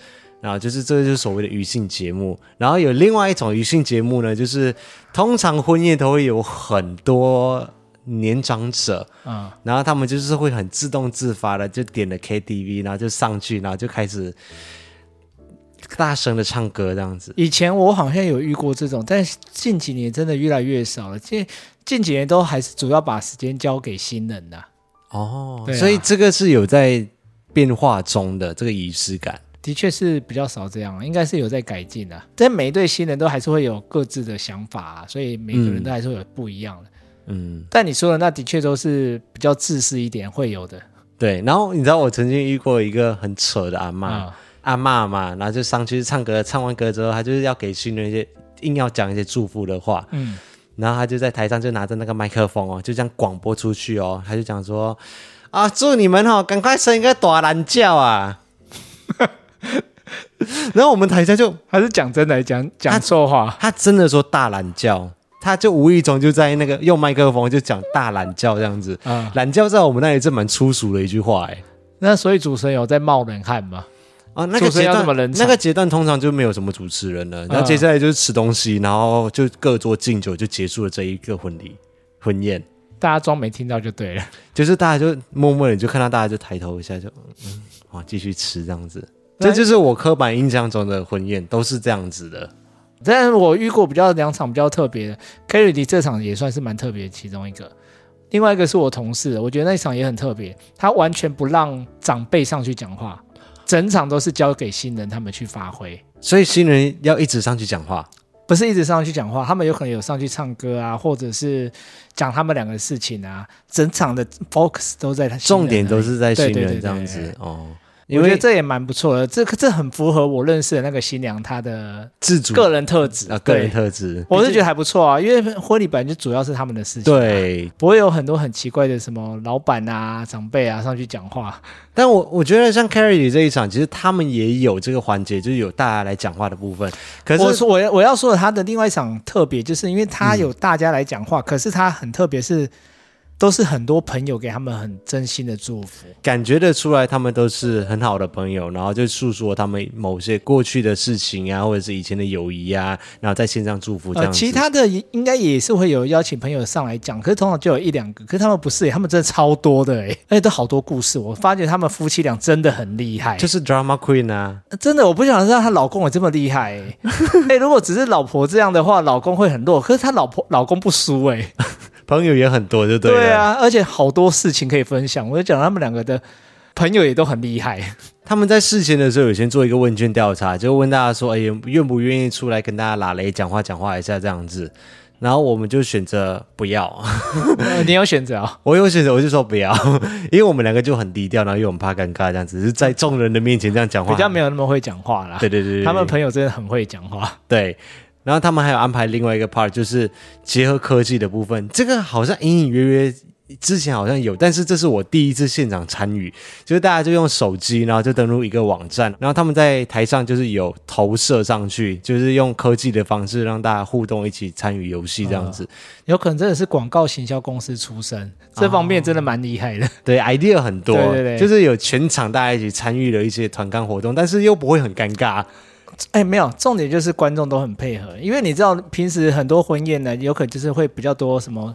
然后就是这就是所谓的余兴节目。然后有另外一种余兴节目呢，就是通常婚宴都会有很多。年长者，嗯，然后他们就是会很自动自发的就点了 KTV，然后就上去，然后就开始大声的唱歌这样子。以前我好像有遇过这种，但近几年真的越来越少了。近近几年都还是主要把时间交给新人呐。哦，啊、所以这个是有在变化中的这个仪式感，的确是比较少这样，应该是有在改进的。但每一对新人都还是会有各自的想法、啊，所以每个人都还是会有不一样的。嗯嗯，但你说的那的确都是比较自私一点会有的。对，然后你知道我曾经遇过一个很扯的阿嬷，哦、阿妈嘛，然后就上去唱歌，唱完歌之后，她就是要给新人一些硬要讲一些祝福的话。嗯，然后她就在台上就拿着那个麦克风哦，就这样广播出去哦，她就讲说啊，祝你们哦，赶快生一个大懒觉啊！然后我们台下就还是讲真的讲讲错话他，他真的说大懒觉。他就无意中就在那个用麦克风就讲大懒觉这样子，啊、懒觉在我们那里是蛮粗俗的一句话哎。那所以主持人有在冒冷汗吗？啊，那个阶段那个阶段通常就没有什么主持人了，然后接下来就是吃东西，然后就各桌敬酒就结束了这一个婚礼婚宴。大家装没听到就对了，就是大家就默默的就看到大家就抬头一下就嗯，哇继续吃这样子。这就是我刻板印象中的婚宴都是这样子的。但是我遇过比较两场比较特别的，Kerry 这场也算是蛮特别的其中一个。另外一个是我同事，我觉得那一场也很特别，他完全不让长辈上去讲话，整场都是交给新人他们去发挥。所以新人要一直上去讲话，不是一直上去讲话，他们有可能有上去唱歌啊，或者是讲他们两个的事情啊。整场的 focus 都在他，重点都是在新人这样子哦。我觉得这也蛮不错的，这这很符合我认识的那个新娘她的自主个人特质啊，个人特质，我是觉得还不错啊，因为婚礼本来就主要是他们的事情，对，不会有很多很奇怪的什么老板啊、长辈啊上去讲话。但我我觉得像 Carrie 这一场，其实他们也有这个环节，就是有大家来讲话的部分。可是我说我我要说的他的另外一场特别，就是因为他有大家来讲话，嗯、可是他很特别是。都是很多朋友给他们很真心的祝福，感觉得出来他们都是很好的朋友，然后就诉说他们某些过去的事情啊，或者是以前的友谊啊，然后在线上祝福这样。呃，其他的应该也是会有邀请朋友上来讲，可是通常就有一两个，可是他们不是，他们真的超多的 哎，而且都好多故事。我发觉他们夫妻俩真的很厉害，就是 drama queen 啊，真的，我不想知道她老公有这么厉害哎。哎，如果只是老婆这样的话，老公会很弱，可是她老婆老公不输哎。朋友也很多，就对了。对啊，而且好多事情可以分享。我就讲他们两个的朋友也都很厉害。他们在事前的时候有先做一个问卷调查，就问大家说：“哎，愿不愿意出来跟大家拉雷讲话讲话一下这样子？”然后我们就选择不要。你有选择啊？我有选择，我就说不要，因为我们两个就很低调，然后又很怕尴尬，这样子是在众人的面前这样讲话，比较没有那么会讲话啦。对对对，对，他们朋友真的很会讲话。对。然后他们还有安排另外一个 part，就是结合科技的部分。这个好像隐隐约约之前好像有，但是这是我第一次现场参与。就是大家就用手机，然后就登录一个网站，然后他们在台上就是有投射上去，就是用科技的方式让大家互动，一起参与游戏这样子。嗯，有可能真的是广告行销公司出身，这方面真的蛮厉害的。哦，对，idea 很多，对对对，就是有全场大家一起参与了一些团康活动，但是又不会很尴尬。哎，没有，重点就是观众都很配合，因为你知道平时很多婚宴呢，有可能就是会比较多什么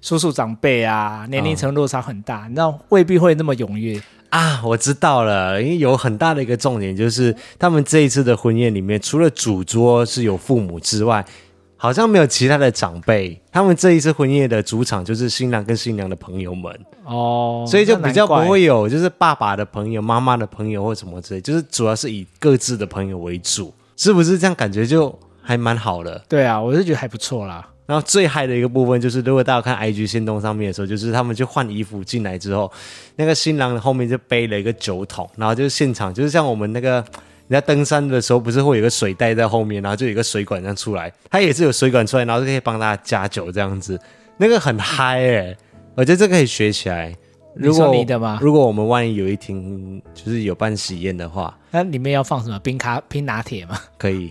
叔叔长辈啊，年龄层落差很大，那、嗯、未必会那么踊跃啊。我知道了，因为有很大的一个重点就是，他们这一次的婚宴里面，除了主桌是有父母之外。好像没有其他的长辈，他们这一次婚宴的主场就是新郎跟新娘的朋友们哦，所以就比较不会有就是爸爸的朋友、妈妈的朋友或什么之类，就是主要是以各自的朋友为主，是不是这样？感觉就还蛮好的。对啊，我是觉得还不错啦。然后最嗨的一个部分就是，如果大家看 IG 限动上面的时候，就是他们就换衣服进来之后，那个新郎后面就背了一个酒桶，然后就是现场就是像我们那个。人家登山的时候不是会有个水袋在后面，然后就有一个水管这样出来，它也是有水管出来，然后就可以帮大家加酒这样子，那个很嗨哎、欸，我觉得这个可以学起来。如果你，你的吗？如果我们万一有一天就是有办喜宴的话，那里面要放什么冰咖冰拿铁吗？可以。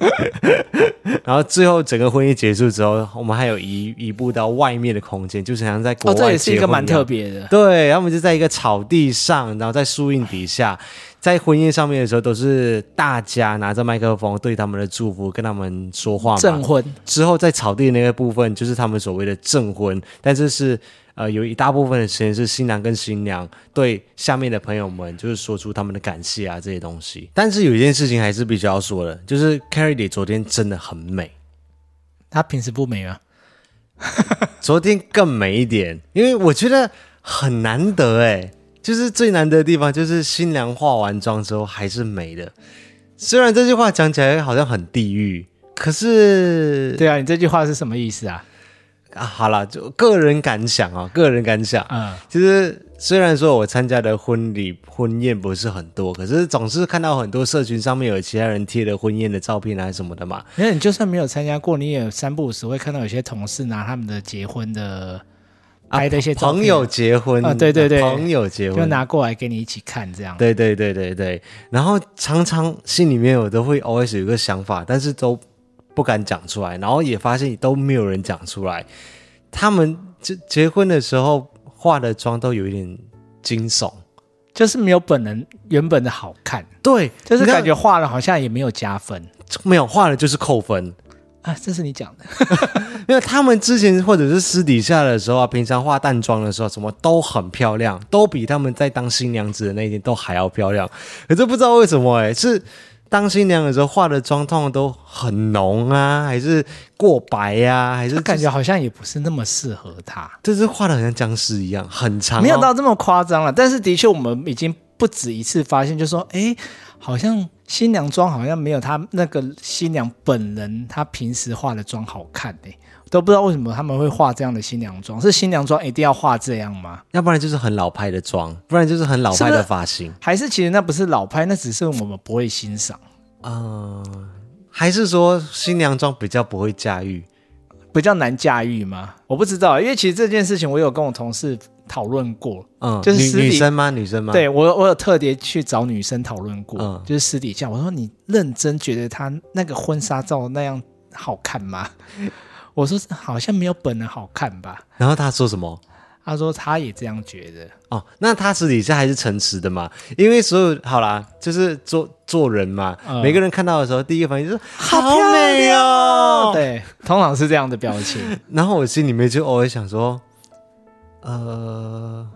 然后最后整个婚姻结束之后，我们还有移移步到外面的空间，就是像在国外、哦、这也是一个蛮特别的。对，然后我们就在一个草地上，然后在树荫底下。在婚宴上面的时候，都是大家拿着麦克风对他们的祝福，跟他们说话嘛。证婚之后，在草地那个部分，就是他们所谓的证婚。但是是呃，有一大部分的时间是新郎跟新娘对下面的朋友们，就是说出他们的感谢啊这些东西。但是有一件事情还是必须要说的，就是 Carrie 姐昨天真的很美。她平时不美吗？昨天更美一点，因为我觉得很难得哎。就是最难得的地方，就是新娘化完妆之后还是美的。虽然这句话讲起来好像很地狱，可是……对啊，你这句话是什么意思啊？啊，好了，就个人感想啊，个人感想。嗯，其实虽然说我参加的婚礼婚宴不是很多，可是总是看到很多社群上面有其他人贴的婚宴的照片啊什么的嘛。因为你就算没有参加过，你也三不五时会看到有些同事拿他们的结婚的。拍的一些朋友结婚啊，对对对，朋友结婚就拿过来给你一起看这样。对对对对对，然后常常心里面我都会 always 有一个想法，但是都不敢讲出来，然后也发现都没有人讲出来。他们结结婚的时候化的妆都有一点惊悚，就是没有本人原本的好看。对，就是感觉化了好像也没有加分，没有化了就是扣分。啊，这是你讲的，因为他们之前或者是私底下的时候啊，平常化淡妆的时候，什么都很漂亮，都比他们在当新娘子的那一天都还要漂亮。可是不知道为什么哎、欸，是当新娘的时候化的妆通常都很浓啊，还是过白呀、啊，还是、就是、感觉好像也不是那么适合她，就是化的很像僵尸一样，很长、哦，没有到这么夸张了。但是的确，我们已经不止一次发现，就是说，哎。好像新娘妆好像没有她那个新娘本人她平时化的妆好看哎、欸，都不知道为什么他们会化这样的新娘妆，是新娘妆一定要化这样吗？要不然就是很老派的妆，不然就是很老派的发型，还是其实那不是老派，那只是我们不会欣赏啊、呃？还是说新娘妆比较不会驾驭，比较难驾驭吗？我不知道，因为其实这件事情我有跟我同事。讨论过，嗯，就是私底女生吗？女生吗？对我，我有特别去找女生讨论过，嗯，就是私底下，我说你认真觉得她那个婚纱照那样好看吗？我说好像没有本人好看吧。然后她说什么？她说她也这样觉得。哦，那她私底下还是诚实的嘛？因为所有好啦，就是做做人嘛，嗯、每个人看到的时候，第一个反应就是好美哦。对，通常是这样的表情。然后我心里面就偶尔想说，呃，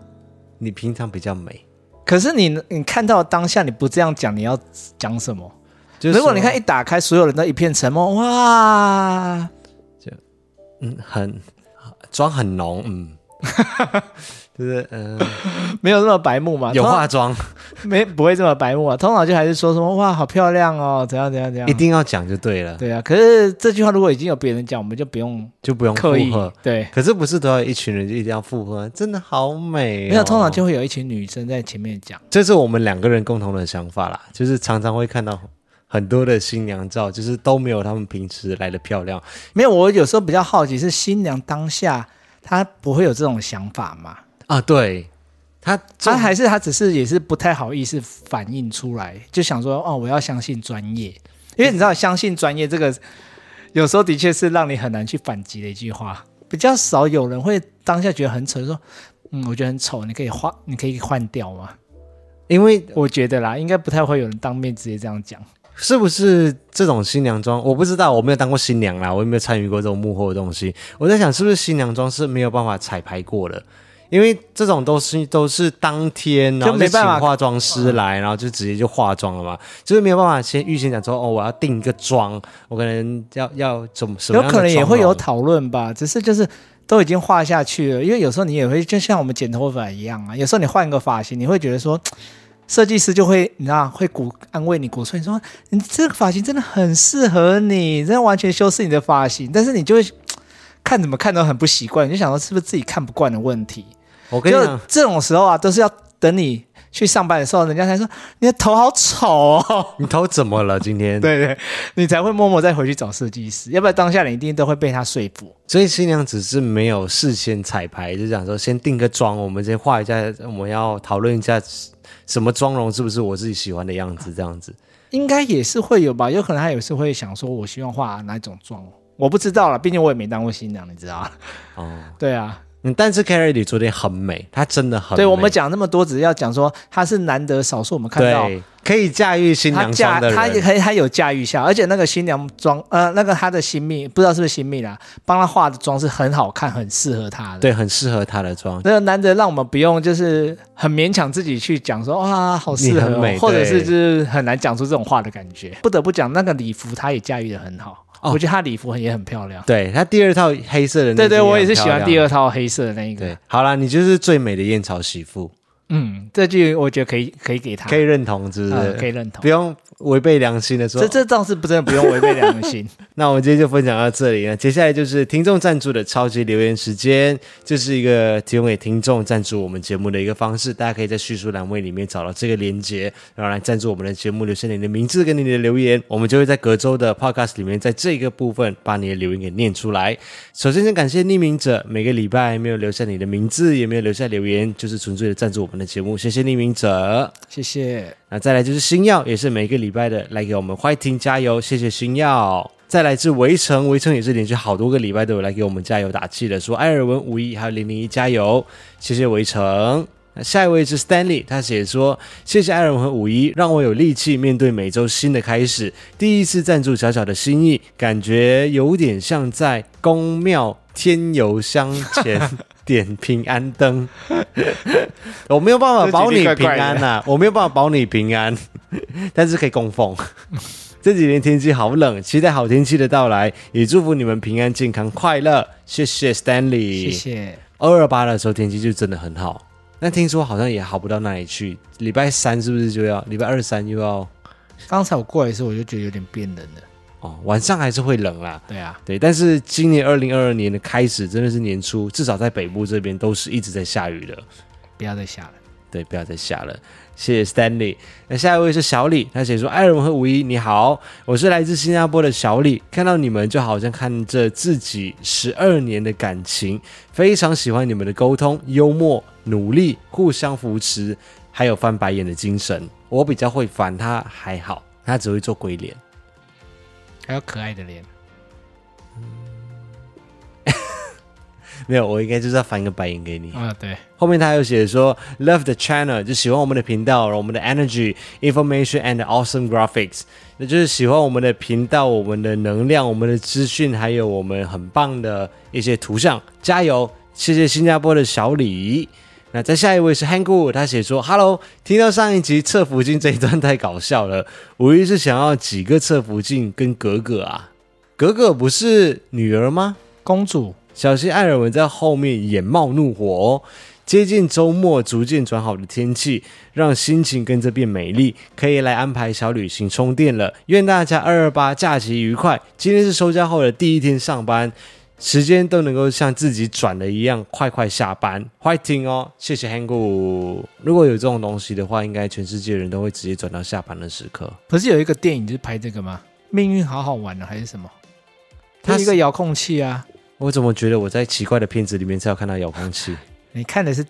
你平常比较美，可是你你看到当下你不这样讲，你要讲什么？就是、如果你看一打开，所有人都一片沉默，哇，就嗯，很妆很浓，嗯。就是嗯，没有那么白目嘛？有化妆，没不会这么白目啊。通常就还是说什么哇，好漂亮哦，怎样怎样怎样，一定要讲就对了。对啊，可是这句话如果已经有别人讲，我们就不用就不用刻意附和。对，可是不是都要一群人就一定要附和？真的好美哦。没有，通常就会有一群女生在前面讲。这是我们两个人共同的想法啦，就是常常会看到很多的新娘照，就是都没有他们平时来的漂亮。没有，我有时候比较好奇是新娘当下。她不会有这种想法吗？啊，对，他他还是他只是也是不太好意思反映出来，就想说哦，我要相信专业，因为你知道相信专业这个有时候的确是让你很难去反击的一句话，比较少有人会当下觉得很丑，说嗯，我觉得很丑，你可以换，你可以换掉吗？因为我觉得啦，应该不太会有人当面直接这样讲。是不是这种新娘妆？我不知道，我没有当过新娘啦，我也没有参与过这种幕后的东西。我在想，是不是新娘妆是没有办法彩排过的？因为这种都是都是当天，然后就请化妆师来，然后就直接就化妆了嘛，就是没有办法先预先讲说，哦，我要定一个妆，我可能要要怎么什么？有可能也会有讨论吧，只是就是都已经画下去了。因为有时候你也会就像我们剪头发一样啊，有时候你换一个发型，你会觉得说。设计师就会，你知道，会鼓安慰你，鼓吹你说，你这个发型真的很适合你，真的完全修饰你的发型。但是你就会看怎么看都很不习惯，你就想说是不是自己看不惯的问题？我跟你讲，这种时候啊，都是要等你去上班的时候，人家才说你的头好丑哦。你头怎么了？今天？对对，你才会默默再回去找设计师，要不然当下你一定都会被他说服。所以新娘只是没有事先彩排，就讲说先定个妆，我们先画一下，我们要讨论一下。什么妆容是不是我自己喜欢的样子？这样子应该也是会有吧，有可能他有时会想说，我希望画哪种妆，我不知道了，毕竟我也没当过新娘，你知道哦，对啊。嗯，但是 Carrie 李昨天很美，她真的很美。对，我们讲那么多，只是要讲说她是难得少数我们看到可以驾驭新娘妆的人，她也可以，她有驾驭下，而且那个新娘妆，呃，那个她的新蜜，不知道是不是新蜜啦，帮她化的妆是很好看，很适合她的，对，很适合她的妆。那个难得让我们不用就是很勉强自己去讲说哇，好适合，美或者是就是很难讲出这种话的感觉。不得不讲那个礼服，她也驾驭的很好。哦、我觉得她礼服也很漂亮。对，她第二套黑色的那，对对，我也是喜欢第二套黑色的那一个。对，好啦，你就是最美的燕巢媳妇。嗯，这句我觉得可以，可以给他，可以认同，是不是？嗯、可以认同，不用违背良心的说。这这倒是不真的不用违背良心。那我们今天就分享到这里了，接下来就是听众赞助的超级留言时间，这是一个提供给听众赞助我们节目的一个方式，大家可以在叙述栏位里面找到这个连接，然后来赞助我们的节目，留下你的名字跟你的留言，我们就会在隔周的 podcast 里面，在这个部分把你的留言给念出来。首先，先感谢匿名者，每个礼拜没有留下你的名字，也没有留下留言，就是纯粹的赞助我们的节目，谢谢匿名者，谢谢。那再来就是星耀，也是每个礼拜的来给我们 fighting 加油，谢谢星耀。再来自围城，围城也是连续好多个礼拜都有来给我们加油打气的，说艾尔文五一还有零零一加油，谢谢围城。那下一位是 Stanley，他写说谢谢艾尔文和五一，让我有力气面对每周新的开始。第一次赞助小小的心意，感觉有点像在宫庙添油香前。点平安灯，我没有办法保你平安呐、啊，我没有办法保你平安，但是可以供奉。这几天天气好冷，期待好天气的到来，也祝福你们平安、健康、快乐。谢谢 Stanley，谢谢。二二八的时候天气就真的很好，那听说好像也好不到哪里去。礼拜三是不是就要？礼拜二三又要？刚才我过来的时候，我就觉得有点变冷了。哦，晚上还是会冷啦。对啊，对，但是今年二零二二年的开始，真的是年初，至少在北部这边都是一直在下雨的。不要再下了，对，不要再下了。谢谢 Stanley。那下一位是小李，他写说：“艾伦和五一，你好，我是来自新加坡的小李，看到你们就好像看着自己十二年的感情，非常喜欢你们的沟通、幽默、努力、互相扶持，还有翻白眼的精神。我比较会烦他，还好，他只会做鬼脸。”还有可爱的脸，没有，我应该就是要翻一个白眼给你啊。对，后面他有写说，Love the channel，就喜欢我们的频道，我们的 energy information and awesome graphics，那就是喜欢我们的频道，我们的能量，我们的资讯，还有我们很棒的一些图像，加油！谢谢新加坡的小李。那再下一位是 Hangu，他写说：“Hello，听到上一集测福晋这一段太搞笑了，无疑是想要几个测福晋跟格格啊？格格不是女儿吗？公主。”小心艾尔文在后面眼冒怒火哦！接近周末，逐渐转好的天气，让心情跟着变美丽，可以来安排小旅行充电了。愿大家二二八假期愉快！今天是收假后的第一天上班，时间都能够像自己转的一样，快快下班，Hiking 哦！谢谢 Hangu。如果有这种东西的话，应该全世界人都会直接转到下班的时刻。不是有一个电影就是拍这个吗？命运好好玩呢、啊，还是什么？它是一个遥控器啊。我怎么觉得我在奇怪的片子里面才有看到遥控器？你看的是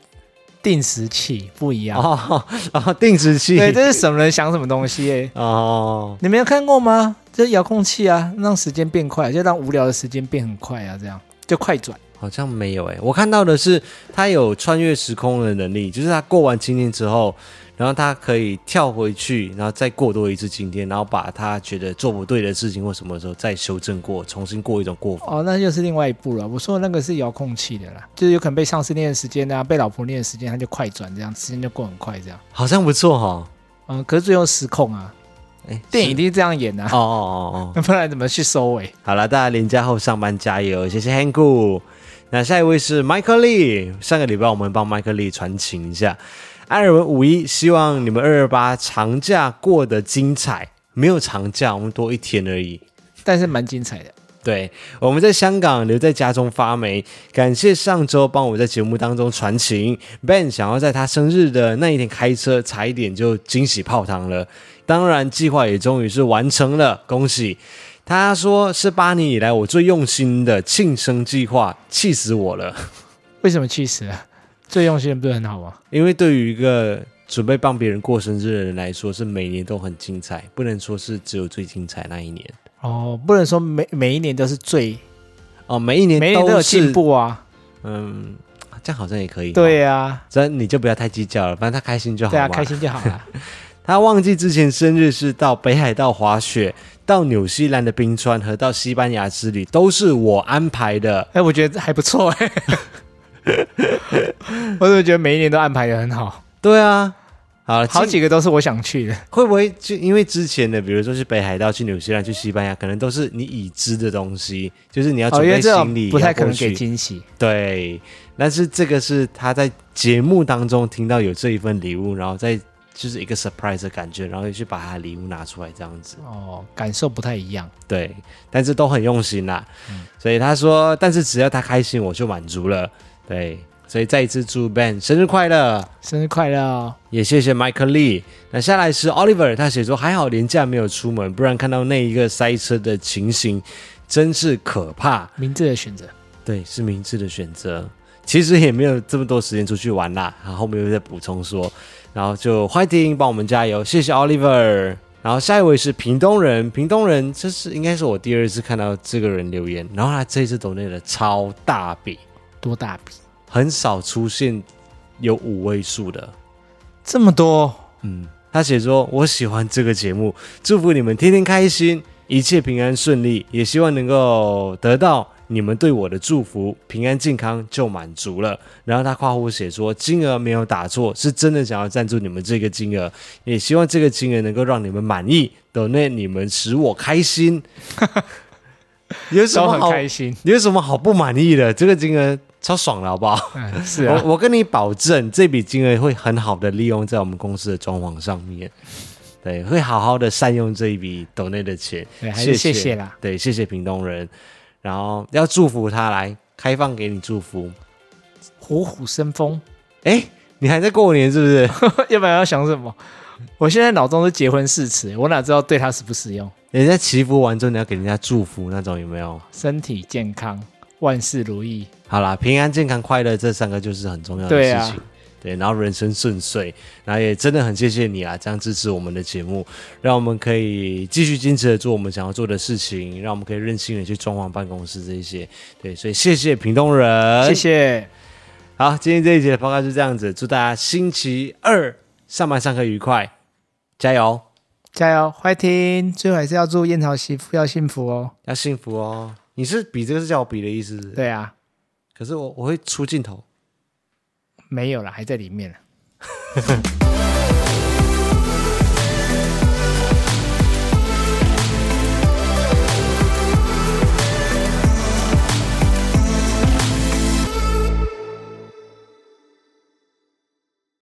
定时器，不一样哦，哦。定时器，对，这是什么人想什么东西？哎，哦，你没有看过吗？这是遥控器啊，让时间变快，就让无聊的时间变很快啊，这样就快转。好像没有哎，我看到的是他有穿越时空的能力，就是他过完今天之后。然后他可以跳回去，然后再过多一次今天，然后把他觉得做不对的事情或什么时候再修正过，重新过一种过法。哦，那就是另外一步了。我说的那个是遥控器的啦，就是有可能被上司念的时间啊，被老婆念的时间，他就快转，这样时间就过很快，这样好像不错哈、哦。嗯，可是最后失控啊，哎，电影一定是这样演的、啊。哦哦哦哦，不然怎么去收尾？好了，大家连假后上班加油，谢谢 Hangu。那下一位是 Michael Lee，上个礼拜我们帮 Michael Lee 传情一下。艾尔文五一，希望你们二二八长假过得精彩。没有长假，我们多一天而已，但是蛮精彩的。对，我们在香港留在家中发霉。感谢上周帮我在节目当中传情。Ben 想要在他生日的那一天开车，差一点就惊喜泡汤了。当然，计划也终于是完成了，恭喜！他说是八年以来我最用心的庆生计划，气死我了。为什么气死啊？最用心的不是很好吗？因为对于一个准备帮别人过生日的人来说，是每年都很精彩，不能说是只有最精彩那一年。哦，不能说每每一年都是最哦，每一年每一年都有进步啊。嗯，这样好像也可以。对呀、啊，这你就不要太计较了，反正他开心就好。对啊，开心就好了。他忘记之前生日是到北海道滑雪，到纽西兰的冰川和到西班牙之旅都是我安排的。哎，我觉得还不错哎。我怎么觉得每一年都安排的很好？对啊，好，好几个都是我想去的。会不会就因为之前的，比如说去北海道、去纽西兰、去西班牙，可能都是你已知的东西，就是你要准备行李，不太可能给惊喜。对，但是这个是他在节目当中听到有这一份礼物，然后再就是一个 surprise 的感觉，然后去把他的礼物拿出来，这样子。哦，感受不太一样。对，但是都很用心啦。嗯，所以他说，但是只要他开心，我就满足了。对，所以再一次祝 Ben 生日快乐，生日快乐哦！也谢谢 Michael Lee。那下来是 Oliver，他写说还好廉价没有出门，不然看到那一个塞车的情形，真是可怕。明智的选择，对，是明智的选择。其实也没有这么多时间出去玩啦。然后后面又在补充说，然后就欢迎帮我们加油，谢谢 Oliver。然后下一位是屏东人，屏东人，这是应该是我第二次看到这个人留言，然后他这一次抖内的超大笔。多大笔？很少出现有五位数的，这么多。嗯，他写说：“我喜欢这个节目，祝福你们天天开心，一切平安顺利，也希望能够得到你们对我的祝福，平安健康就满足了。”然后他括弧写说：“金额没有打错，是真的想要赞助你们这个金额，也希望这个金额能够让你们满意，抖内你们使我开心。”有什么好开心？有什么好不满意的？这个金额。超爽了，好不好？嗯、是啊，我我跟你保证，这笔金额会很好的利用在我们公司的装潢上面。对，会好好的善用这一笔抖内的钱。对，还是谢谢啦。对，谢谢屏东人。然后要祝福他，来开放给你祝福，虎虎生风。哎，你还在过年是不是？要不然要想什么？我现在脑中是结婚誓词，我哪知道对他实不实用？人家祈福完之后，你要给人家祝福那种，有没有？身体健康。万事如意，好啦，平安、健康、快乐，这三个就是很重要的事情。对啊，对，然后人生顺遂，然后也真的很谢谢你啊，这样支持我们的节目，让我们可以继续坚持的做我们想要做的事情，让我们可以任性的去装潢办公室这一些，对，所以谢谢屏东人，谢谢。好，今天这一节的报告就这样子，祝大家星期二上班上课愉快，加油，加油，欢迎！最后还是要祝燕巢媳妇要幸福哦，要幸福哦。你是比这个是叫我比的意思？对啊，可是我我会出镜头，没有了，还在里面呢。